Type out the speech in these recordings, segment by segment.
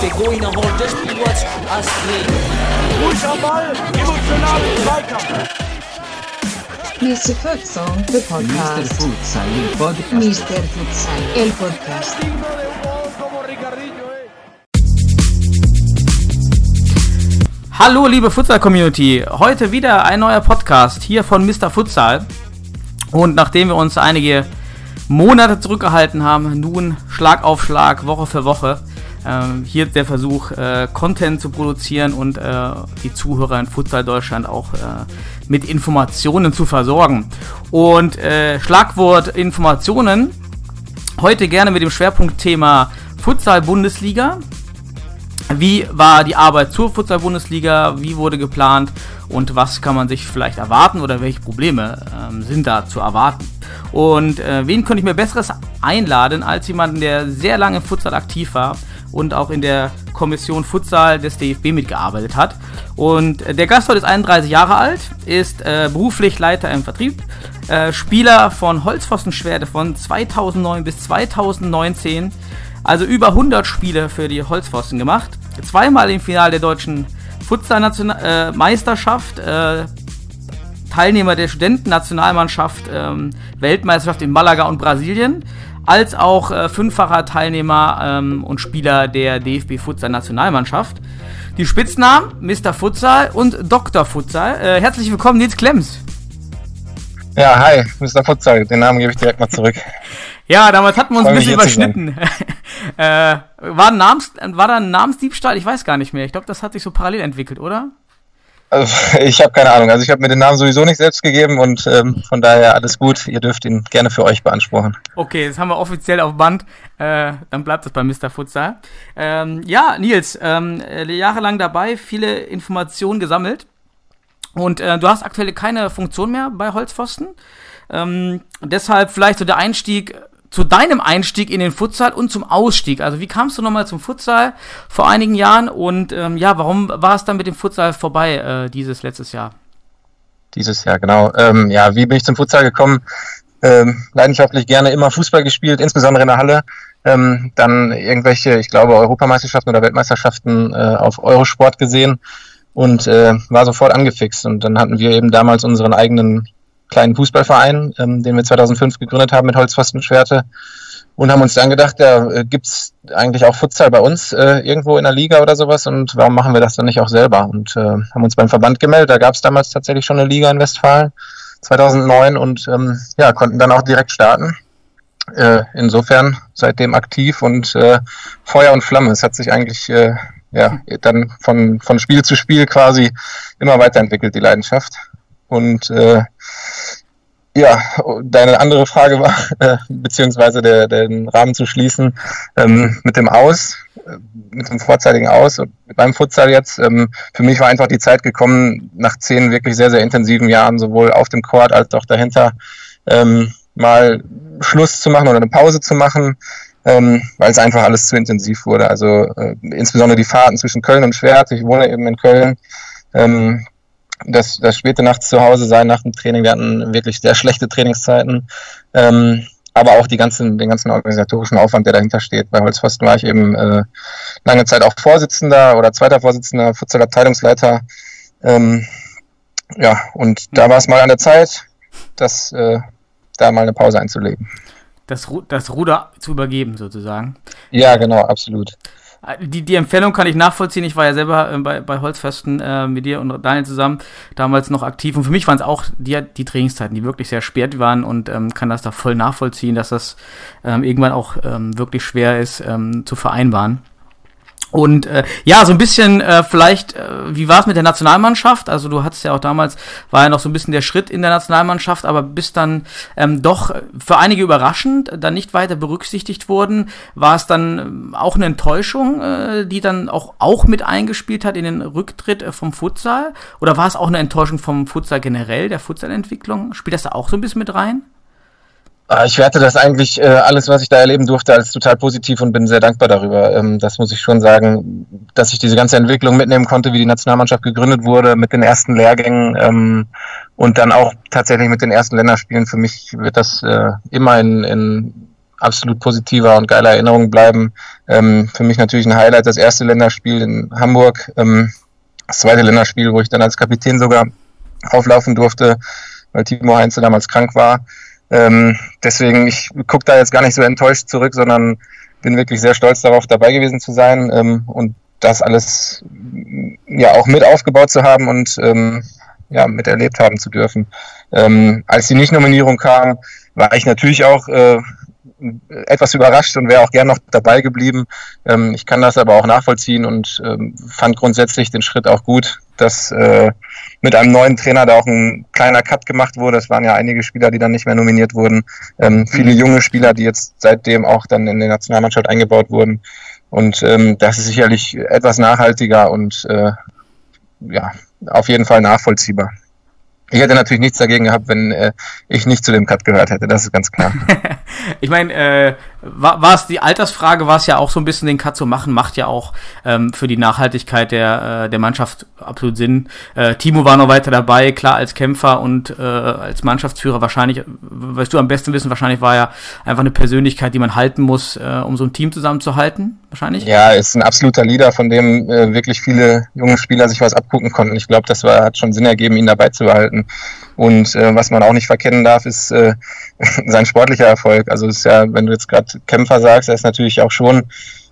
Pegou Astrid. Ball, Zweikampf. Mr. Futsal, the Mr. podcast. Futsal, il podcast. Mr. Futsal, el podcast. Hallo liebe Futsal-Community, heute wieder ein neuer Podcast hier von Mr. Futsal. Und nachdem wir uns einige Monate zurückgehalten haben, nun Schlag auf Schlag, Woche für Woche, ähm, hier der Versuch, äh, Content zu produzieren und äh, die Zuhörer in Futsal Deutschland auch äh, mit Informationen zu versorgen. Und äh, Schlagwort Informationen, heute gerne mit dem Schwerpunktthema Futsal-Bundesliga. Wie war die Arbeit zur Futsal-Bundesliga? Wie wurde geplant? Und was kann man sich vielleicht erwarten oder welche Probleme ähm, sind da zu erwarten? Und äh, wen könnte ich mir besseres einladen als jemanden, der sehr lange im Futsal aktiv war und auch in der Kommission Futsal des DFB mitgearbeitet hat. Und äh, der Gast heute ist 31 Jahre alt, ist äh, beruflich Leiter im Vertrieb, äh, Spieler von Holzpfostenschwerte von 2009 bis 2019 also über 100 Spiele für die Holzpfosten gemacht. Zweimal im Finale der deutschen Futsal-Meisterschaft. Äh, Teilnehmer der Studentennationalmannschaft, ähm, Weltmeisterschaft in Malaga und Brasilien. Als auch äh, fünffacher Teilnehmer ähm, und Spieler der DFB Futsal Nationalmannschaft. Die Spitznamen Mr. Futsal und Dr. Futsal. Äh, herzlich willkommen, Nils Klemms. Ja, hi, Mr. Futsal. Den Namen gebe ich direkt mal zurück. Ja, damals hatten wir uns ein bisschen überschnitten. äh, war, ein Namens, war da ein Namensdiebstahl? Ich weiß gar nicht mehr. Ich glaube, das hat sich so parallel entwickelt, oder? Also, ich habe keine Ahnung. Also ich habe mir den Namen sowieso nicht selbst gegeben und ähm, von daher alles gut. Ihr dürft ihn gerne für euch beanspruchen. Okay, das haben wir offiziell auf Band. Äh, dann bleibt es bei Mr. Futsal. Ähm, ja, Nils, ähm, äh, jahrelang dabei, viele Informationen gesammelt. Und äh, du hast aktuell keine Funktion mehr bei Holzpfosten. Ähm, deshalb vielleicht so der Einstieg zu deinem Einstieg in den Futsal und zum Ausstieg. Also wie kamst du nochmal zum Futsal vor einigen Jahren und ähm, ja, warum war es dann mit dem Futsal vorbei äh, dieses letztes Jahr? Dieses Jahr, genau. Ähm, ja, wie bin ich zum Futsal gekommen? Ähm, leidenschaftlich gerne immer Fußball gespielt, insbesondere in der Halle. Ähm, dann irgendwelche, ich glaube, Europameisterschaften oder Weltmeisterschaften äh, auf Eurosport gesehen und äh, war sofort angefixt. Und dann hatten wir eben damals unseren eigenen kleinen Fußballverein, ähm, den wir 2005 gegründet haben mit Holzpfostenschwerte und haben uns dann gedacht, ja, äh, gibt's eigentlich auch Futsal bei uns äh, irgendwo in der Liga oder sowas und warum machen wir das dann nicht auch selber? Und äh, haben uns beim Verband gemeldet, da gab es damals tatsächlich schon eine Liga in Westfalen 2009 und ähm, ja, konnten dann auch direkt starten. Äh, insofern seitdem aktiv und äh, Feuer und Flamme. Es hat sich eigentlich äh, ja, dann von, von Spiel zu Spiel quasi immer weiterentwickelt, die Leidenschaft. Und äh, ja, deine andere Frage war, äh, beziehungsweise der, den Rahmen zu schließen, ähm, mit dem Aus, äh, mit dem vorzeitigen Aus beim Futsal jetzt. Ähm, für mich war einfach die Zeit gekommen, nach zehn wirklich sehr, sehr intensiven Jahren, sowohl auf dem Court als auch dahinter, ähm, mal Schluss zu machen oder eine Pause zu machen, ähm, weil es einfach alles zu intensiv wurde. Also äh, insbesondere die Fahrten zwischen Köln und Schwert. Ich wohne eben in Köln. Ähm, das, das späte Nachts zu Hause sein nach dem Training. Wir hatten wirklich sehr schlechte Trainingszeiten. Ähm, aber auch die ganzen, den ganzen organisatorischen Aufwand, der dahinter steht. Bei Holzpfosten war ich eben äh, lange Zeit auch Vorsitzender oder zweiter Vorsitzender, Futsal-Abteilungsleiter. Ähm, ja, und da war es mal an der Zeit, das, äh, da mal eine Pause einzulegen. Das, Ru das Ruder zu übergeben, sozusagen. Ja, genau, absolut. Die, die Empfehlung kann ich nachvollziehen. Ich war ja selber äh, bei, bei Holzfesten äh, mit dir und Daniel zusammen damals noch aktiv. Und für mich waren es auch die, die Trainingszeiten, die wirklich sehr spät waren und ähm, kann das da voll nachvollziehen, dass das ähm, irgendwann auch ähm, wirklich schwer ist ähm, zu vereinbaren. Und äh, ja, so ein bisschen äh, vielleicht, äh, wie war es mit der Nationalmannschaft? Also du hattest ja auch damals, war ja noch so ein bisschen der Schritt in der Nationalmannschaft, aber bist dann ähm, doch für einige überraschend dann nicht weiter berücksichtigt worden. War es dann ähm, auch eine Enttäuschung, äh, die dann auch, auch mit eingespielt hat in den Rücktritt äh, vom Futsal? Oder war es auch eine Enttäuschung vom Futsal generell, der Futsalentwicklung? Spielt das da auch so ein bisschen mit rein? Ah, Ich werte das eigentlich äh, alles, was ich da erleben durfte, als total positiv und bin sehr dankbar darüber. Ähm, das muss ich schon sagen, dass ich diese ganze Entwicklung mitnehmen konnte, wie die Nationalmannschaft gegründet wurde, mit den ersten Lehrgängen ähm, und dann auch tatsächlich mit den ersten Länderspielen. Für mich wird das äh, immer in, in absolut positiver und geiler Erinnerung bleiben. Ähm, für mich natürlich ein Highlight das erste Länderspiel in Hamburg, das zweite Länderspiel, wo ich dann als Kapitän sogar auflaufen durfte, weil Timo Heinze damals krank war. Ähm, deswegen, ich gucke da jetzt gar nicht so enttäuscht zurück, sondern bin wirklich sehr stolz darauf, dabei gewesen zu sein ähm, und das alles ja auch mit aufgebaut zu haben und ähm, ja, miterlebt haben zu dürfen. Ähm, als die Nicht-Nominierung kam, war ich natürlich auch äh, etwas überrascht und wäre auch gern noch dabei geblieben. Ähm, ich kann das aber auch nachvollziehen und ähm, fand grundsätzlich den Schritt auch gut, dass äh, mit einem neuen Trainer da auch ein kleiner Cut gemacht wurde. Es waren ja einige Spieler, die dann nicht mehr nominiert wurden. Ähm, viele junge Spieler, die jetzt seitdem auch dann in die Nationalmannschaft eingebaut wurden. Und ähm, das ist sicherlich etwas nachhaltiger und äh, ja, auf jeden Fall nachvollziehbar. Ich hätte natürlich nichts dagegen gehabt, wenn äh, ich nicht zu dem Cut gehört hätte, das ist ganz klar. ich meine, äh, war, es die Altersfrage, war es ja auch so ein bisschen den Cut zu machen, macht ja auch ähm, für die Nachhaltigkeit der, äh, der Mannschaft absolut Sinn. Äh, Timo war noch weiter dabei, klar als Kämpfer und äh, als Mannschaftsführer wahrscheinlich, weißt du am besten wissen, wahrscheinlich war er einfach eine Persönlichkeit, die man halten muss, äh, um so ein Team zusammenzuhalten, wahrscheinlich. Ja, ist ein absoluter Leader, von dem äh, wirklich viele junge Spieler sich was abgucken konnten. Ich glaube, das war, hat schon Sinn ergeben, ihn dabei zu behalten. Und äh, was man auch nicht verkennen darf, ist äh, sein sportlicher Erfolg. Also ist ja, wenn du jetzt gerade Kämpfer sagst, er ist natürlich auch schon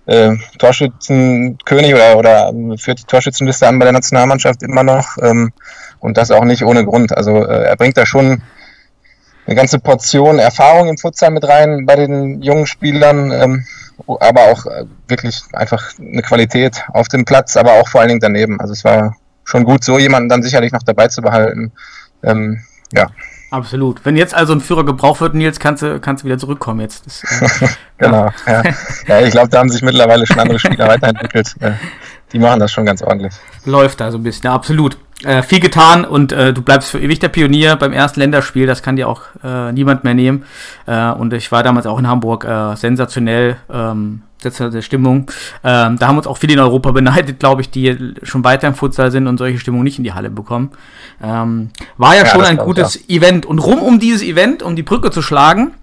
äh, Torschützenkönig oder, oder führt die Torschützenliste an bei der Nationalmannschaft immer noch. Ähm, und das auch nicht ohne Grund. Also äh, er bringt da schon eine ganze Portion Erfahrung im Futsal mit rein bei den jungen Spielern, ähm, aber auch äh, wirklich einfach eine Qualität auf dem Platz, aber auch vor allen Dingen daneben. Also es war schon gut, so jemanden dann sicherlich noch dabei zu behalten. Ähm, ja. Absolut. Wenn jetzt also ein Führer gebraucht wird, Nils, kannst du, kannst du wieder zurückkommen jetzt. Das, äh, genau, ja. ja. ich glaube, da haben sich mittlerweile schon andere Spieler weiterentwickelt. Äh, die machen das schon ganz ordentlich. Läuft da so ein bisschen, ja, absolut. Äh, viel getan und äh, du bleibst für ewig der Pionier beim ersten Länderspiel, das kann dir auch äh, niemand mehr nehmen. Äh, und ich war damals auch in Hamburg äh, sensationell. Ähm, der Stimmung. Ähm, da haben uns auch viele in Europa beneidet, glaube ich, die schon weiter im Futsal sind und solche Stimmung nicht in die Halle bekommen. Ähm, war ja, ja schon ein gutes ja. Event. Und rum um dieses Event, um die Brücke zu schlagen,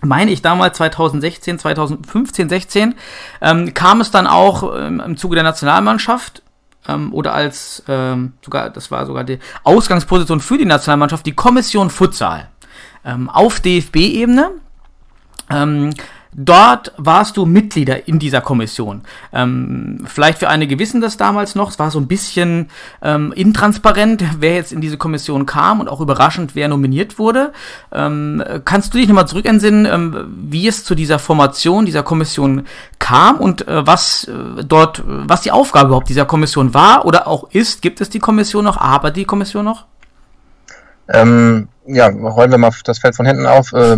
meine ich damals 2016, 2015, 16, ähm, kam es dann auch ähm, im Zuge der Nationalmannschaft ähm, oder als ähm, sogar, das war sogar die Ausgangsposition für die Nationalmannschaft, die Kommission Futsal ähm, auf DFB-Ebene. Ähm, Dort warst du Mitglieder in dieser Kommission. Ähm, vielleicht für einige wissen das damals noch. Es war so ein bisschen ähm, intransparent, wer jetzt in diese Kommission kam und auch überraschend, wer nominiert wurde. Ähm, kannst du dich nochmal zurückentsinnen, ähm, wie es zu dieser Formation dieser Kommission kam und äh, was äh, dort, was die Aufgabe überhaupt dieser Kommission war oder auch ist? Gibt es die Kommission noch? Aber die Kommission noch? Ähm, ja, rollen wir mal das Feld von hinten auf. Äh,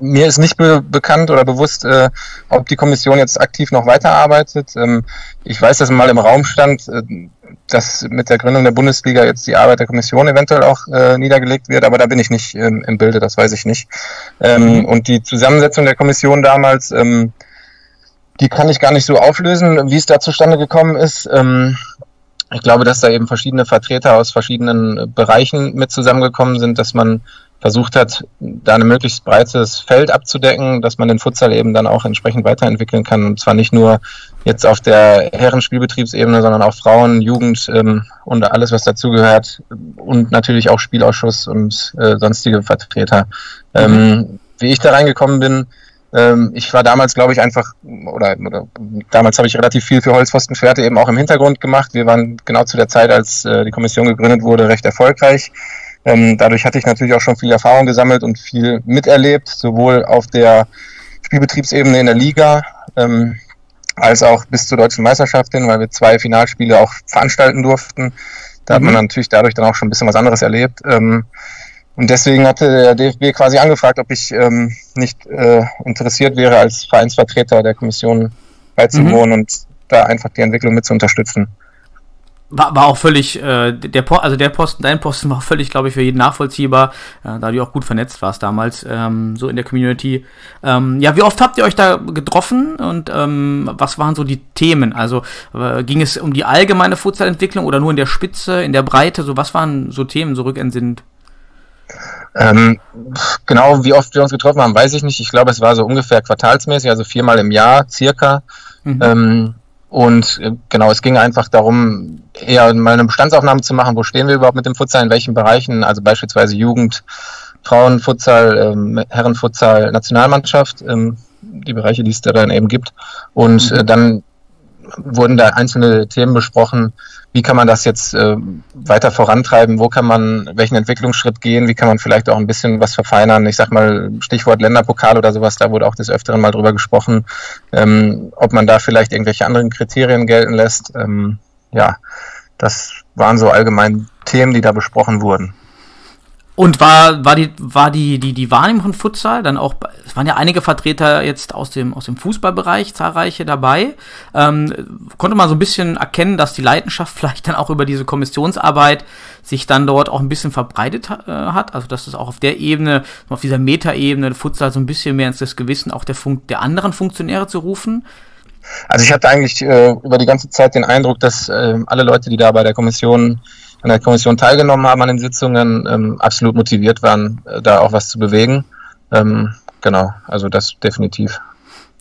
mir ist nicht be bekannt oder bewusst, äh, ob die Kommission jetzt aktiv noch weiterarbeitet. Ähm, ich weiß, dass mal im Raum stand, äh, dass mit der Gründung der Bundesliga jetzt die Arbeit der Kommission eventuell auch äh, niedergelegt wird, aber da bin ich nicht ähm, im Bilde, das weiß ich nicht. Ähm, und die Zusammensetzung der Kommission damals, ähm, die kann ich gar nicht so auflösen, wie es da zustande gekommen ist. Ähm, ich glaube, dass da eben verschiedene Vertreter aus verschiedenen Bereichen mit zusammengekommen sind, dass man versucht hat, da ein möglichst breites Feld abzudecken, dass man den Futsal eben dann auch entsprechend weiterentwickeln kann. Und zwar nicht nur jetzt auf der Herrenspielbetriebsebene, sondern auch Frauen, Jugend ähm, und alles, was dazugehört. Und natürlich auch Spielausschuss und äh, sonstige Vertreter. Mhm. Ähm, wie ich da reingekommen bin, ich war damals, glaube ich, einfach, oder, oder damals habe ich relativ viel für Holzpfostenpferde eben auch im Hintergrund gemacht. Wir waren genau zu der Zeit, als äh, die Kommission gegründet wurde, recht erfolgreich. Ähm, dadurch hatte ich natürlich auch schon viel Erfahrung gesammelt und viel miterlebt, sowohl auf der Spielbetriebsebene in der Liga, ähm, als auch bis zur deutschen Meisterschaft hin, weil wir zwei Finalspiele auch veranstalten durften. Da mhm. hat man mhm. natürlich dadurch dann auch schon ein bisschen was anderes erlebt. Und deswegen hatte der DFB quasi angefragt, ob ich ähm, nicht äh, interessiert wäre, als Vereinsvertreter der Kommission beizuwohnen mhm. und da einfach die Entwicklung mit zu unterstützen. war, war auch völlig, äh, der po also der Posten, dein Posten war völlig, glaube ich, für jeden nachvollziehbar, äh, da du auch gut vernetzt warst damals, ähm, so in der Community. Ähm, ja, wie oft habt ihr euch da getroffen und ähm, was waren so die Themen? Also äh, ging es um die allgemeine Futsalentwicklung oder nur in der Spitze, in der Breite? So was waren so Themen, so rückentsinnend? Ähm, genau, wie oft wir uns getroffen haben, weiß ich nicht. Ich glaube, es war so ungefähr quartalsmäßig, also viermal im Jahr circa. Mhm. Ähm, und äh, genau, es ging einfach darum, eher mal eine Bestandsaufnahme zu machen, wo stehen wir überhaupt mit dem Futsal, in welchen Bereichen, also beispielsweise Jugend, Frauenfutsal, ähm, Herrenfutsal, Nationalmannschaft, ähm, die Bereiche, die es da dann eben gibt. Und mhm. äh, dann wurden da einzelne Themen besprochen, wie kann man das jetzt äh, weiter vorantreiben, wo kann man welchen Entwicklungsschritt gehen, wie kann man vielleicht auch ein bisschen was verfeinern. Ich sag mal, Stichwort Länderpokal oder sowas, da wurde auch des Öfteren mal drüber gesprochen, ähm, ob man da vielleicht irgendwelche anderen Kriterien gelten lässt. Ähm, ja, das waren so allgemein Themen, die da besprochen wurden. Und war, war die, war die, die, die Wahrnehmung von Futsal dann auch, es waren ja einige Vertreter jetzt aus dem, aus dem Fußballbereich, zahlreiche dabei. Ähm, konnte man so ein bisschen erkennen, dass die Leidenschaft vielleicht dann auch über diese Kommissionsarbeit sich dann dort auch ein bisschen verbreitet äh, hat. Also, dass es auch auf der Ebene, auf dieser Metaebene Futsal so ein bisschen mehr ins Gewissen auch der Funk, der anderen Funktionäre zu rufen. Also ich hatte eigentlich äh, über die ganze Zeit den Eindruck, dass äh, alle Leute, die da bei der Kommission an der Kommission teilgenommen haben an den Sitzungen, ähm, absolut motiviert waren, äh, da auch was zu bewegen. Ähm, genau, also das definitiv.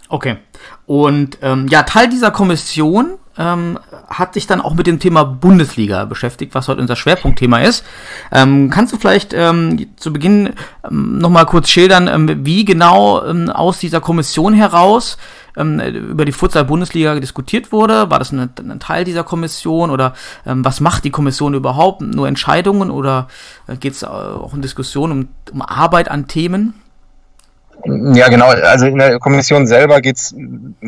Okay. Und ähm, ja, Teil dieser Kommission ähm, hat sich dann auch mit dem Thema Bundesliga beschäftigt, was heute unser Schwerpunktthema ist. Ähm, kannst du vielleicht ähm, zu Beginn ähm, nochmal kurz schildern, wie genau aus dieser Kommission heraus ähm, über die Futsal-Bundesliga diskutiert wurde? War das ein, ein Teil dieser Kommission oder ähm, was macht die Kommission überhaupt? Nur Entscheidungen oder äh, geht es auch in Diskussionen um, um Arbeit an Themen? Ja, genau. Also in der Kommission selber geht es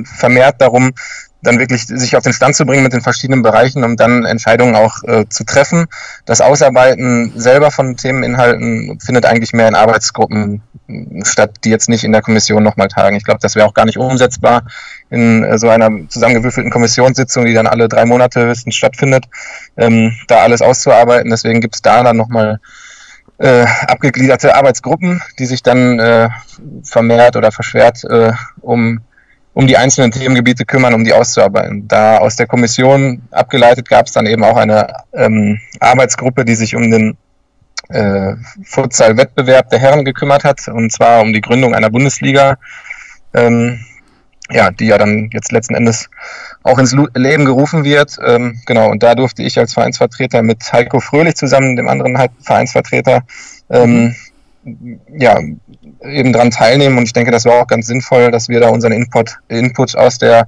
vermehrt darum, dann wirklich sich auf den Stand zu bringen mit den verschiedenen Bereichen, um dann Entscheidungen auch äh, zu treffen. Das Ausarbeiten selber von Themeninhalten findet eigentlich mehr in Arbeitsgruppen statt, die jetzt nicht in der Kommission nochmal tagen. Ich glaube, das wäre auch gar nicht umsetzbar in äh, so einer zusammengewürfelten Kommissionssitzung, die dann alle drei Monate höchstens stattfindet, ähm, da alles auszuarbeiten. Deswegen gibt es da dann nochmal äh, abgegliederte Arbeitsgruppen, die sich dann äh, vermehrt oder verschwert äh, um um die einzelnen Themengebiete kümmern, um die auszuarbeiten. Da aus der Kommission abgeleitet gab es dann eben auch eine ähm, Arbeitsgruppe, die sich um den äh, Futsal-Wettbewerb der Herren gekümmert hat, und zwar um die Gründung einer Bundesliga, ähm, ja, die ja dann jetzt letzten Endes auch ins Leben gerufen wird. Ähm, genau, und da durfte ich als Vereinsvertreter mit Heiko Fröhlich zusammen, dem anderen Vereinsvertreter, ähm, ja, eben dran teilnehmen. Und ich denke, das war auch ganz sinnvoll, dass wir da unseren Input, Input aus der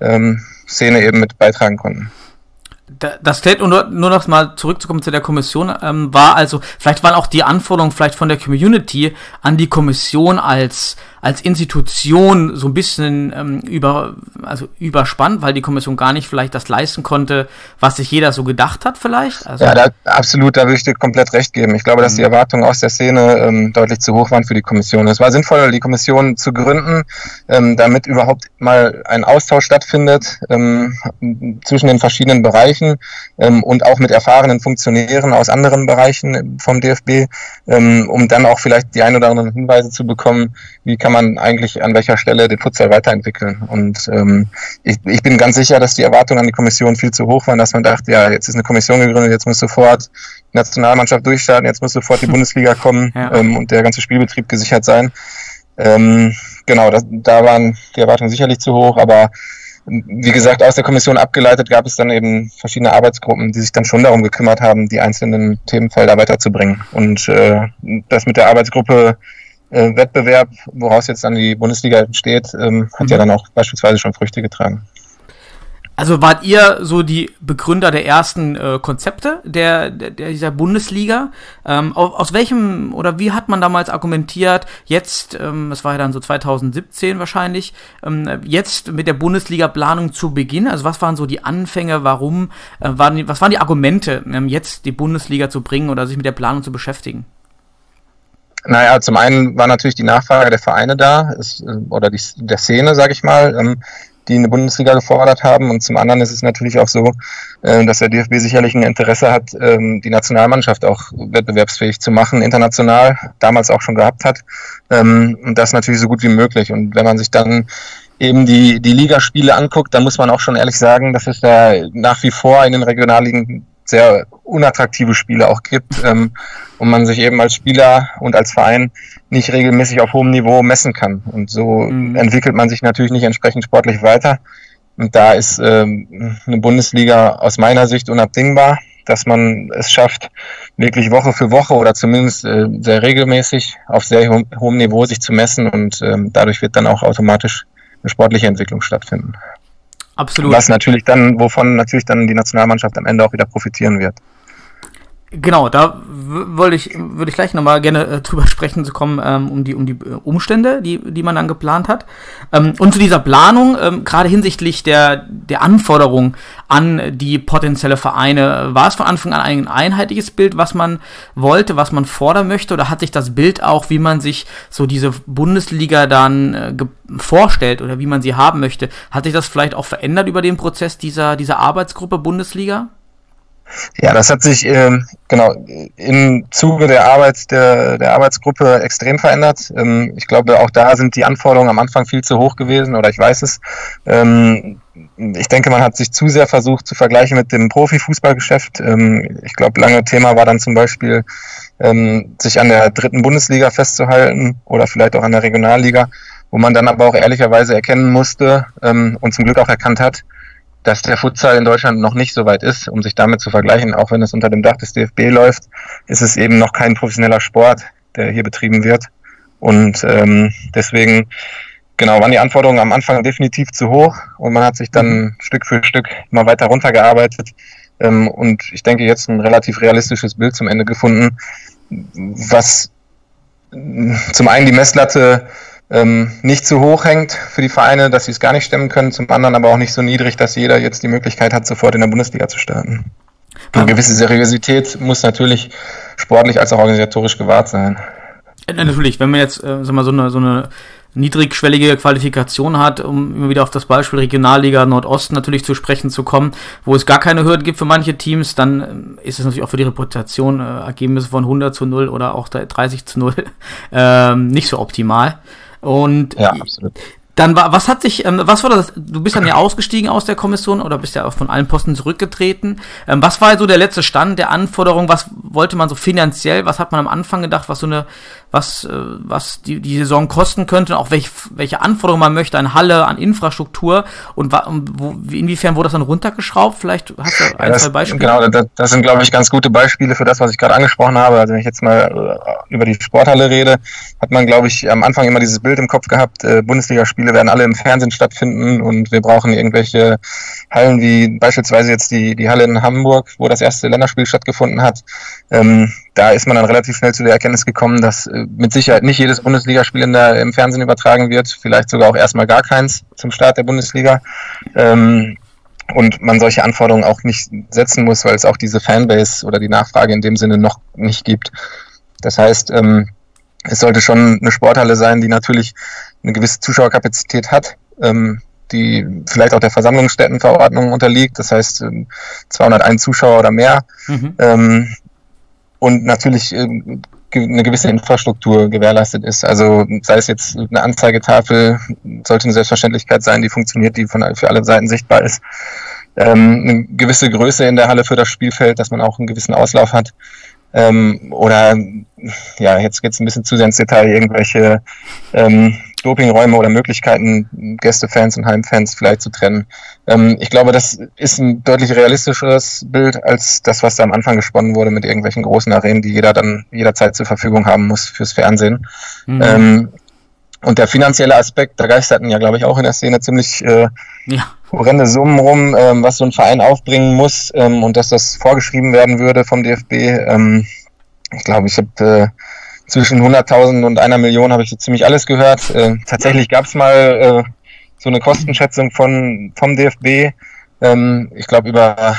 ähm, Szene eben mit beitragen konnten das State, nur, nur noch mal zurückzukommen zu der Kommission, ähm, war also, vielleicht waren auch die Anforderungen vielleicht von der Community an die Kommission als als Institution so ein bisschen ähm, über, also überspannt, weil die Kommission gar nicht vielleicht das leisten konnte, was sich jeder so gedacht hat vielleicht? Also ja, da, absolut, da würde ich dir komplett recht geben. Ich glaube, dass die mhm. Erwartungen aus der Szene ähm, deutlich zu hoch waren für die Kommission. Es war sinnvoll, die Kommission zu gründen, ähm, damit überhaupt mal ein Austausch stattfindet ähm, zwischen den verschiedenen Bereichen ähm, und auch mit erfahrenen Funktionären aus anderen Bereichen vom DFB, ähm, um dann auch vielleicht die ein oder anderen Hinweise zu bekommen, wie kann kann man eigentlich an welcher Stelle den Futsal weiterentwickeln. Und ähm, ich, ich bin ganz sicher, dass die Erwartungen an die Kommission viel zu hoch waren, dass man dachte, ja, jetzt ist eine Kommission gegründet, jetzt muss sofort die Nationalmannschaft durchstarten, jetzt muss sofort die Bundesliga kommen ja. ähm, und der ganze Spielbetrieb gesichert sein. Ähm, genau, das, da waren die Erwartungen sicherlich zu hoch, aber wie gesagt, aus der Kommission abgeleitet gab es dann eben verschiedene Arbeitsgruppen, die sich dann schon darum gekümmert haben, die einzelnen Themenfelder weiterzubringen. Und äh, das mit der Arbeitsgruppe äh, Wettbewerb, woraus jetzt dann die Bundesliga entsteht, ähm, hat mhm. ja dann auch beispielsweise schon Früchte getragen. Also wart ihr so die Begründer der ersten äh, Konzepte der, der, dieser Bundesliga? Ähm, aus, aus, welchem oder wie hat man damals argumentiert, jetzt, ähm, das war ja dann so 2017 wahrscheinlich, ähm, jetzt mit der Bundesliga-Planung zu Beginn? Also was waren so die Anfänge, warum, äh, waren, was waren die Argumente, ähm, jetzt die Bundesliga zu bringen oder sich mit der Planung zu beschäftigen? Naja, zum einen war natürlich die Nachfrage der Vereine da, ist, äh, oder die, der Szene, sage ich mal. Ähm, die eine Bundesliga gefordert haben. Und zum anderen ist es natürlich auch so, äh, dass der DFB sicherlich ein Interesse hat, ähm, die Nationalmannschaft auch wettbewerbsfähig zu machen, international, damals auch schon gehabt hat. Ähm, und das natürlich so gut wie möglich. Und wenn man sich dann eben die, die Ligaspiele anguckt, dann muss man auch schon ehrlich sagen, dass es da nach wie vor in den Regionalligen sehr unattraktive Spiele auch gibt ähm, und man sich eben als Spieler und als Verein nicht regelmäßig auf hohem Niveau messen kann. Und so mhm. entwickelt man sich natürlich nicht entsprechend sportlich weiter. Und da ist ähm, eine Bundesliga aus meiner Sicht unabdingbar, dass man es schafft, wirklich Woche für Woche oder zumindest äh, sehr regelmäßig auf sehr ho hohem Niveau sich zu messen und ähm, dadurch wird dann auch automatisch eine sportliche Entwicklung stattfinden. Absolut. Was natürlich dann, wovon natürlich dann die Nationalmannschaft am Ende auch wieder profitieren wird. Genau, da wollte ich, würde ich gleich nochmal gerne äh, drüber sprechen zu kommen, ähm, um die, um die äh, Umstände, die, die man dann geplant hat. Ähm, und zu dieser Planung, ähm, gerade hinsichtlich der, der Anforderung an die potenzielle Vereine, war es von Anfang an ein einheitliches Bild, was man wollte, was man fordern möchte, oder hat sich das Bild auch, wie man sich so diese Bundesliga dann äh, vorstellt oder wie man sie haben möchte, hat sich das vielleicht auch verändert über den Prozess dieser, dieser Arbeitsgruppe Bundesliga? Ja, das hat sich ähm, genau im Zuge der Arbeit der, der Arbeitsgruppe extrem verändert. Ähm, ich glaube, auch da sind die Anforderungen am Anfang viel zu hoch gewesen, oder ich weiß es. Ähm, ich denke, man hat sich zu sehr versucht zu vergleichen mit dem Profifußballgeschäft. Ähm, ich glaube, lange Thema war dann zum Beispiel, ähm, sich an der dritten Bundesliga festzuhalten oder vielleicht auch an der Regionalliga, wo man dann aber auch ehrlicherweise erkennen musste ähm, und zum Glück auch erkannt hat, dass der Futsal in Deutschland noch nicht so weit ist, um sich damit zu vergleichen. Auch wenn es unter dem Dach des DFB läuft, ist es eben noch kein professioneller Sport, der hier betrieben wird. Und ähm, deswegen, genau, waren die Anforderungen am Anfang definitiv zu hoch und man hat sich dann mhm. Stück für Stück immer weiter runtergearbeitet ähm, und ich denke jetzt ein relativ realistisches Bild zum Ende gefunden, was zum einen die Messlatte ähm, nicht zu hoch hängt für die Vereine, dass sie es gar nicht stemmen können, zum anderen aber auch nicht so niedrig, dass jeder jetzt die Möglichkeit hat, sofort in der Bundesliga zu starten. Eine gewisse Seriosität muss natürlich sportlich als auch organisatorisch gewahrt sein. Ja, natürlich, wenn man jetzt äh, sag mal, so eine, so eine niedrigschwellige Qualifikation hat, um immer wieder auf das Beispiel Regionalliga Nordost natürlich zu sprechen zu kommen, wo es gar keine Hürden gibt für manche Teams, dann äh, ist es natürlich auch für die Reputation äh, Ergebnisse von 100 zu 0 oder auch 30 zu 0 äh, nicht so optimal. Und ja, absolut. Dann war, was hat sich, ähm, was war das? Du bist dann ja ausgestiegen aus der Kommission oder bist ja auch von allen Posten zurückgetreten. Ähm, was war so der letzte Stand der Anforderungen? Was wollte man so finanziell? Was hat man am Anfang gedacht, was so eine, was, äh, was die, die Saison kosten könnte? Und auch welche, welche Anforderungen man möchte an Halle, an Infrastruktur und wo, inwiefern wurde das dann runtergeschraubt? Vielleicht hast du ein, ja, das, zwei Beispiele. Genau, das, das sind, glaube ich, ganz gute Beispiele für das, was ich gerade angesprochen habe. Also wenn ich jetzt mal äh, über die Sporthalle rede, hat man, glaube ich, am Anfang immer dieses Bild im Kopf gehabt, äh, Bundesligaspiel Spiele werden alle im Fernsehen stattfinden und wir brauchen irgendwelche Hallen wie beispielsweise jetzt die, die Halle in Hamburg, wo das erste Länderspiel stattgefunden hat. Ähm, da ist man dann relativ schnell zu der Erkenntnis gekommen, dass äh, mit Sicherheit nicht jedes Bundesligaspiel in der, im Fernsehen übertragen wird, vielleicht sogar auch erstmal gar keins zum Start der Bundesliga. Ähm, und man solche Anforderungen auch nicht setzen muss, weil es auch diese Fanbase oder die Nachfrage in dem Sinne noch nicht gibt. Das heißt, ähm, es sollte schon eine Sporthalle sein, die natürlich eine gewisse Zuschauerkapazität hat, ähm, die vielleicht auch der Versammlungsstättenverordnung unterliegt, das heißt 201 ähm, Zuschauer oder mehr. Mhm. Ähm, und natürlich ähm, eine gewisse Infrastruktur gewährleistet ist. Also sei es jetzt eine Anzeigetafel, sollte eine Selbstverständlichkeit sein, die funktioniert, die von, für alle Seiten sichtbar ist. Ähm, eine gewisse Größe in der Halle für das Spielfeld, dass man auch einen gewissen Auslauf hat. Ähm, oder ja, jetzt geht's ein bisschen zu sehr ins Detail, irgendwelche ähm, Dopingräume oder Möglichkeiten, Gästefans und Heimfans vielleicht zu trennen. Ähm, ich glaube, das ist ein deutlich realistischeres Bild als das, was da am Anfang gesponnen wurde mit irgendwelchen großen Arenen, die jeder dann jederzeit zur Verfügung haben muss fürs Fernsehen. Mhm. Ähm, und der finanzielle Aspekt, da geisterten ja, glaube ich, auch in der Szene ziemlich äh, ja. horrende Summen rum, ähm, was so ein Verein aufbringen muss ähm, und dass das vorgeschrieben werden würde vom DFB. Ähm, ich glaube, ich habe äh, zwischen 100.000 und einer Million habe ich so ziemlich alles gehört. Äh, tatsächlich gab es mal äh, so eine Kostenschätzung von vom DFB. Ähm, ich glaube über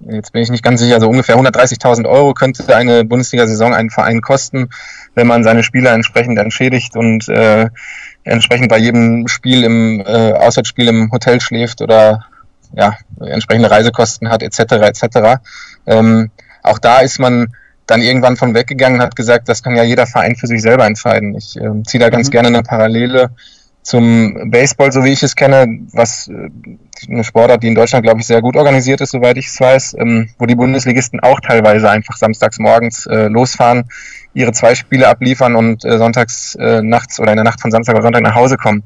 jetzt bin ich nicht ganz sicher, also ungefähr 130.000 Euro könnte eine Bundesliga-Saison einen Verein kosten, wenn man seine Spieler entsprechend entschädigt und äh, entsprechend bei jedem Spiel im äh, Auswärtsspiel im Hotel schläft oder ja, entsprechende Reisekosten hat, etc. etc. Ähm, auch da ist man dann irgendwann von weggegangen und hat gesagt, das kann ja jeder Verein für sich selber entscheiden. Ich äh, ziehe da ganz mhm. gerne eine Parallele zum Baseball, so wie ich es kenne, was äh, eine Sportart, die in Deutschland, glaube ich, sehr gut organisiert ist, soweit ich es weiß, ähm, wo die Bundesligisten auch teilweise einfach samstags morgens äh, losfahren, ihre zwei Spiele abliefern und äh, sonntags äh, nachts oder in der Nacht von Samstag auf Sonntag nach Hause kommen.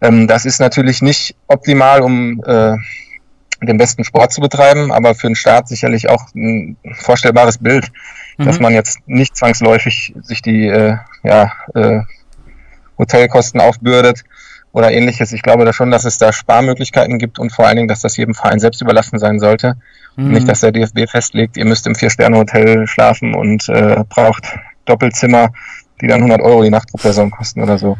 Ähm, das ist natürlich nicht optimal, um äh, den besten Sport zu betreiben, aber für den Staat sicherlich auch ein vorstellbares Bild, mhm. dass man jetzt nicht zwangsläufig sich die äh, ja, äh, Hotelkosten aufbürdet oder ähnliches. Ich glaube da schon, dass es da Sparmöglichkeiten gibt und vor allen Dingen, dass das jedem Verein selbst überlassen sein sollte. Mhm. Nicht, dass der DFB festlegt, ihr müsst im Vier-Sterne-Hotel schlafen und äh, braucht Doppelzimmer, die dann 100 Euro die Nacht pro Person kosten oder so.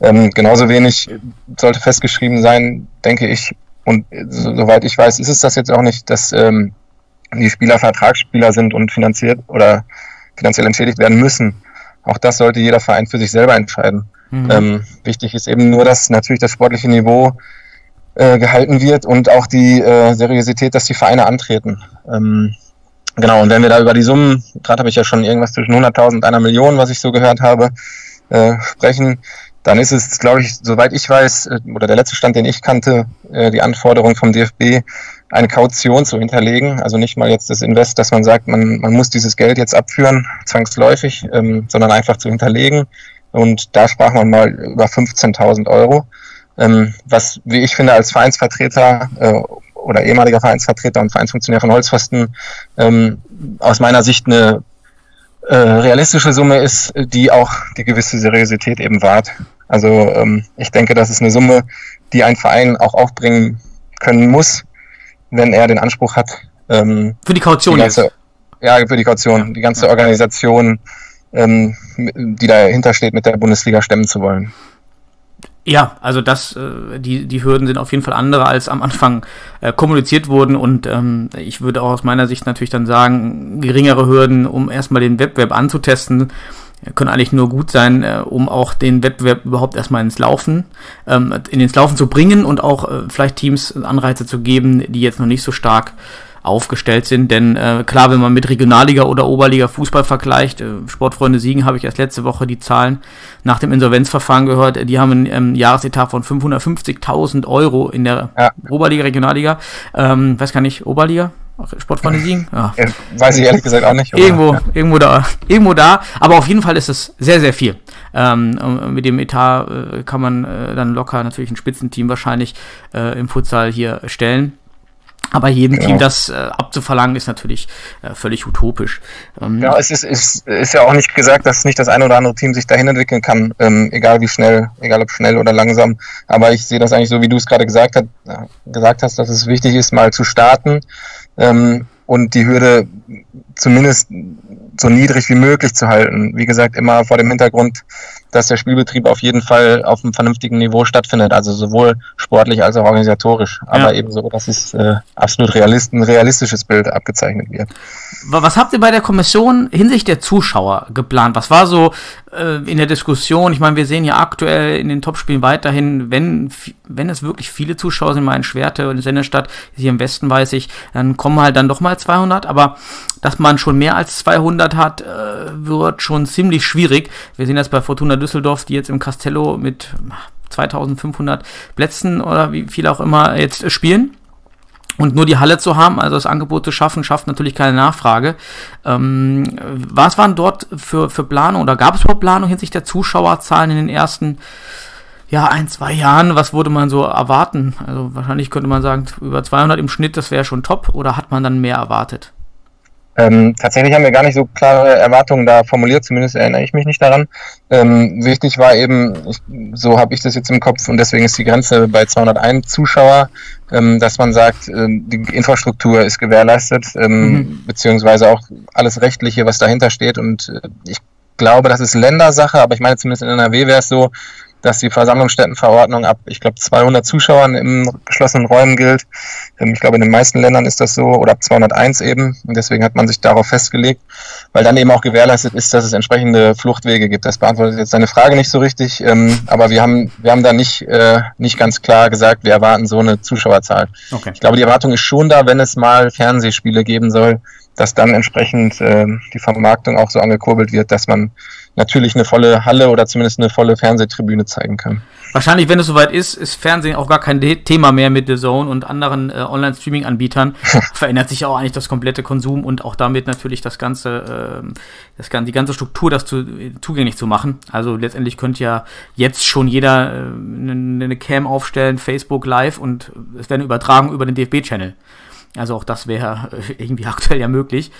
Ähm, genauso wenig sollte festgeschrieben sein, denke ich, und so, soweit ich weiß, ist es das jetzt auch nicht, dass ähm, die Spieler Vertragsspieler sind und finanziert oder finanziell entschädigt werden müssen. Auch das sollte jeder Verein für sich selber entscheiden. Mhm. Ähm, wichtig ist eben nur, dass natürlich das sportliche Niveau äh, gehalten wird und auch die äh, Seriosität, dass die Vereine antreten. Ähm, genau, und wenn wir da über die Summen, gerade habe ich ja schon irgendwas zwischen 100.000 und einer Million, was ich so gehört habe, äh, sprechen, dann ist es, glaube ich, soweit ich weiß, äh, oder der letzte Stand, den ich kannte, äh, die Anforderung vom DFB, eine Kaution zu hinterlegen. Also nicht mal jetzt das Invest, dass man sagt, man, man muss dieses Geld jetzt abführen, zwangsläufig, ähm, sondern einfach zu hinterlegen. Und da sprach man mal über 15.000 Euro, ähm, was, wie ich finde, als Vereinsvertreter äh, oder ehemaliger Vereinsvertreter und Vereinsfunktionär von Holzpfosten ähm, aus meiner Sicht eine äh, realistische Summe ist, die auch die gewisse Seriosität eben wahrt. Also ähm, ich denke, das ist eine Summe, die ein Verein auch aufbringen können muss, wenn er den Anspruch hat. Ähm, für die Kaution die ganze, jetzt? Ja, für die Kaution, die ganze Organisation, ähm, die dahinter steht, mit der Bundesliga stemmen zu wollen. Ja, also das, äh, die, die Hürden sind auf jeden Fall andere, als am Anfang äh, kommuniziert wurden und ähm, ich würde auch aus meiner Sicht natürlich dann sagen, geringere Hürden, um erstmal den Wettbewerb anzutesten, können eigentlich nur gut sein, äh, um auch den Wettbewerb überhaupt erstmal ins Laufen, ähm, in ins Laufen zu bringen und auch äh, vielleicht Teams Anreize zu geben, die jetzt noch nicht so stark aufgestellt sind. Denn äh, klar, wenn man mit Regionalliga oder Oberliga Fußball vergleicht, äh, Sportfreunde Siegen habe ich erst letzte Woche die Zahlen nach dem Insolvenzverfahren gehört, die haben einen ähm, Jahresetat von 550.000 Euro in der ja. Oberliga, Regionalliga. Ähm, weiß gar nicht, Oberliga? Sportfreunde Siegen? Ja. ja. Weiß ich ehrlich gesagt auch nicht. Irgendwo, ja. irgendwo da, irgendwo da. Aber auf jeden Fall ist es sehr, sehr viel. Ähm, mit dem Etat äh, kann man äh, dann locker natürlich ein Spitzenteam wahrscheinlich äh, im Futsal hier stellen. Aber jedem genau. Team das äh, abzuverlangen, ist natürlich äh, völlig utopisch. Ähm, ja, es ist, ist, ist ja auch nicht gesagt, dass nicht das ein oder andere Team sich dahin entwickeln kann, ähm, egal wie schnell, egal ob schnell oder langsam. Aber ich sehe das eigentlich so, wie du es gerade gesagt, hat, äh, gesagt hast, dass es wichtig ist, mal zu starten ähm, und die Hürde zumindest so niedrig wie möglich zu halten. Wie gesagt, immer vor dem Hintergrund, dass der Spielbetrieb auf jeden Fall auf einem vernünftigen Niveau stattfindet, also sowohl sportlich als auch organisatorisch, aber ja. eben so, dass es äh, absolut realist, ein realistisches Bild abgezeichnet wird. Was habt ihr bei der Kommission hinsichtlich der Zuschauer geplant? Was war so äh, in der Diskussion? Ich meine, wir sehen ja aktuell in den Topspielen weiterhin, wenn, wenn es wirklich viele Zuschauer sind, mal in Schwerte und Sennestadt, hier im Westen weiß ich, dann kommen halt dann doch mal 200, aber dass man schon mehr als 200 hat, äh, wird schon ziemlich schwierig. Wir sehen das bei Fortuna Düsseldorf, die jetzt im Castello mit 2500 Plätzen oder wie viel auch immer jetzt spielen. Und nur die Halle zu haben, also das Angebot zu schaffen, schafft natürlich keine Nachfrage. Ähm, was waren dort für, für Planung oder gab es überhaupt Planung hinsichtlich der Zuschauerzahlen in den ersten ja, ein, zwei Jahren? Was würde man so erwarten? Also wahrscheinlich könnte man sagen, über 200 im Schnitt, das wäre schon top oder hat man dann mehr erwartet? Ähm, tatsächlich haben wir gar nicht so klare Erwartungen da formuliert, zumindest erinnere ich mich nicht daran. Ähm, wichtig war eben, ich, so habe ich das jetzt im Kopf und deswegen ist die Grenze bei 201 Zuschauer, ähm, dass man sagt, ähm, die Infrastruktur ist gewährleistet, ähm, mhm. beziehungsweise auch alles Rechtliche, was dahinter steht. Und äh, ich glaube, das ist Ländersache, aber ich meine zumindest in NRW wäre es so, dass die Versammlungsstättenverordnung ab, ich glaube, 200 Zuschauern im geschlossenen Räumen gilt. Ähm, ich glaube, in den meisten Ländern ist das so, oder ab 201 eben. Und deswegen hat man sich darauf festgelegt, weil dann eben auch gewährleistet ist, dass es entsprechende Fluchtwege gibt. Das beantwortet jetzt deine Frage nicht so richtig, ähm, aber wir haben, wir haben da nicht, äh, nicht ganz klar gesagt, wir erwarten so eine Zuschauerzahl. Okay. Ich glaube, die Erwartung ist schon da, wenn es mal Fernsehspiele geben soll, dass dann entsprechend äh, die Vermarktung auch so angekurbelt wird, dass man natürlich eine volle Halle oder zumindest eine volle Fernsehtribüne zeigen kann. Wahrscheinlich, wenn es soweit ist, ist Fernsehen auch gar kein Thema mehr mit The Zone und anderen äh, Online-Streaming-Anbietern. Verändert sich auch eigentlich das komplette Konsum und auch damit natürlich das ganze, äh, das, die ganze Struktur, das zu, zugänglich zu machen. Also letztendlich könnte ja jetzt schon jeder äh, eine, eine Cam aufstellen, Facebook Live und es werden übertragen über den DFB-Channel. Also auch das wäre irgendwie aktuell ja möglich.